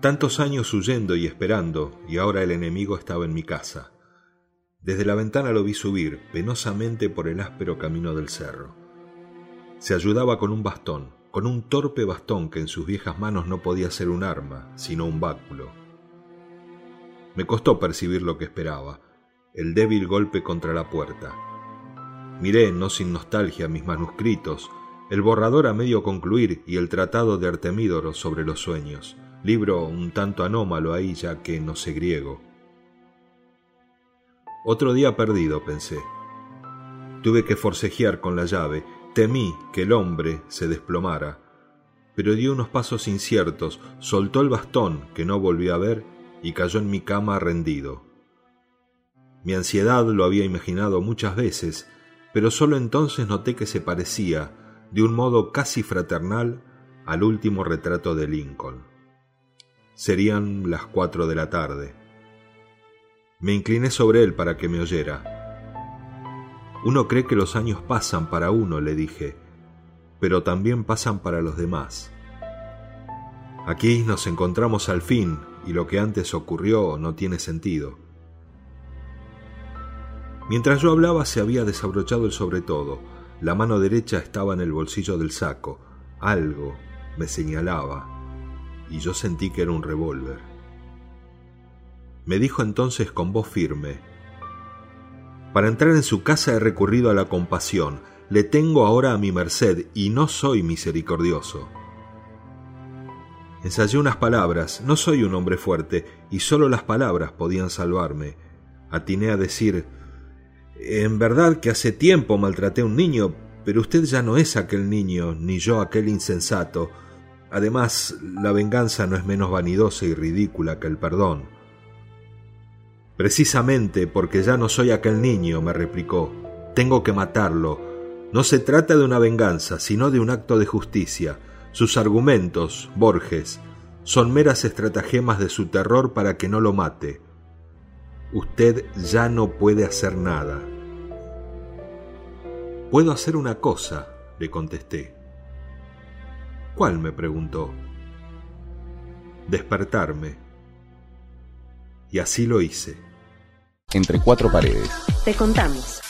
Tantos años huyendo y esperando, y ahora el enemigo estaba en mi casa. Desde la ventana lo vi subir, penosamente por el áspero camino del cerro. Se ayudaba con un bastón, con un torpe bastón que en sus viejas manos no podía ser un arma, sino un báculo. Me costó percibir lo que esperaba, el débil golpe contra la puerta. Miré, no sin nostalgia, mis manuscritos, el borrador a medio concluir y el tratado de Artemídoro sobre los sueños libro un tanto anómalo ahí ya que no sé griego. Otro día perdido, pensé. Tuve que forcejear con la llave, temí que el hombre se desplomara, pero dio unos pasos inciertos, soltó el bastón que no volví a ver y cayó en mi cama rendido. Mi ansiedad lo había imaginado muchas veces, pero sólo entonces noté que se parecía, de un modo casi fraternal, al último retrato de Lincoln. Serían las cuatro de la tarde. Me incliné sobre él para que me oyera. Uno cree que los años pasan para uno, le dije, pero también pasan para los demás. Aquí nos encontramos al fin y lo que antes ocurrió no tiene sentido. Mientras yo hablaba se había desabrochado el sobretodo, la mano derecha estaba en el bolsillo del saco, algo me señalaba, y yo sentí que era un revólver. Me dijo entonces con voz firme, Para entrar en su casa he recurrido a la compasión, le tengo ahora a mi merced y no soy misericordioso. Ensayé unas palabras, no soy un hombre fuerte, y sólo las palabras podían salvarme. Atiné a decir, En verdad que hace tiempo maltraté a un niño, pero usted ya no es aquel niño, ni yo aquel insensato, Además, la venganza no es menos vanidosa y ridícula que el perdón. Precisamente porque ya no soy aquel niño, me replicó, tengo que matarlo. No se trata de una venganza, sino de un acto de justicia. Sus argumentos, Borges, son meras estratagemas de su terror para que no lo mate. Usted ya no puede hacer nada. Puedo hacer una cosa, le contesté. ¿Cuál? me preguntó. Despertarme. Y así lo hice. Entre cuatro paredes. Te contamos.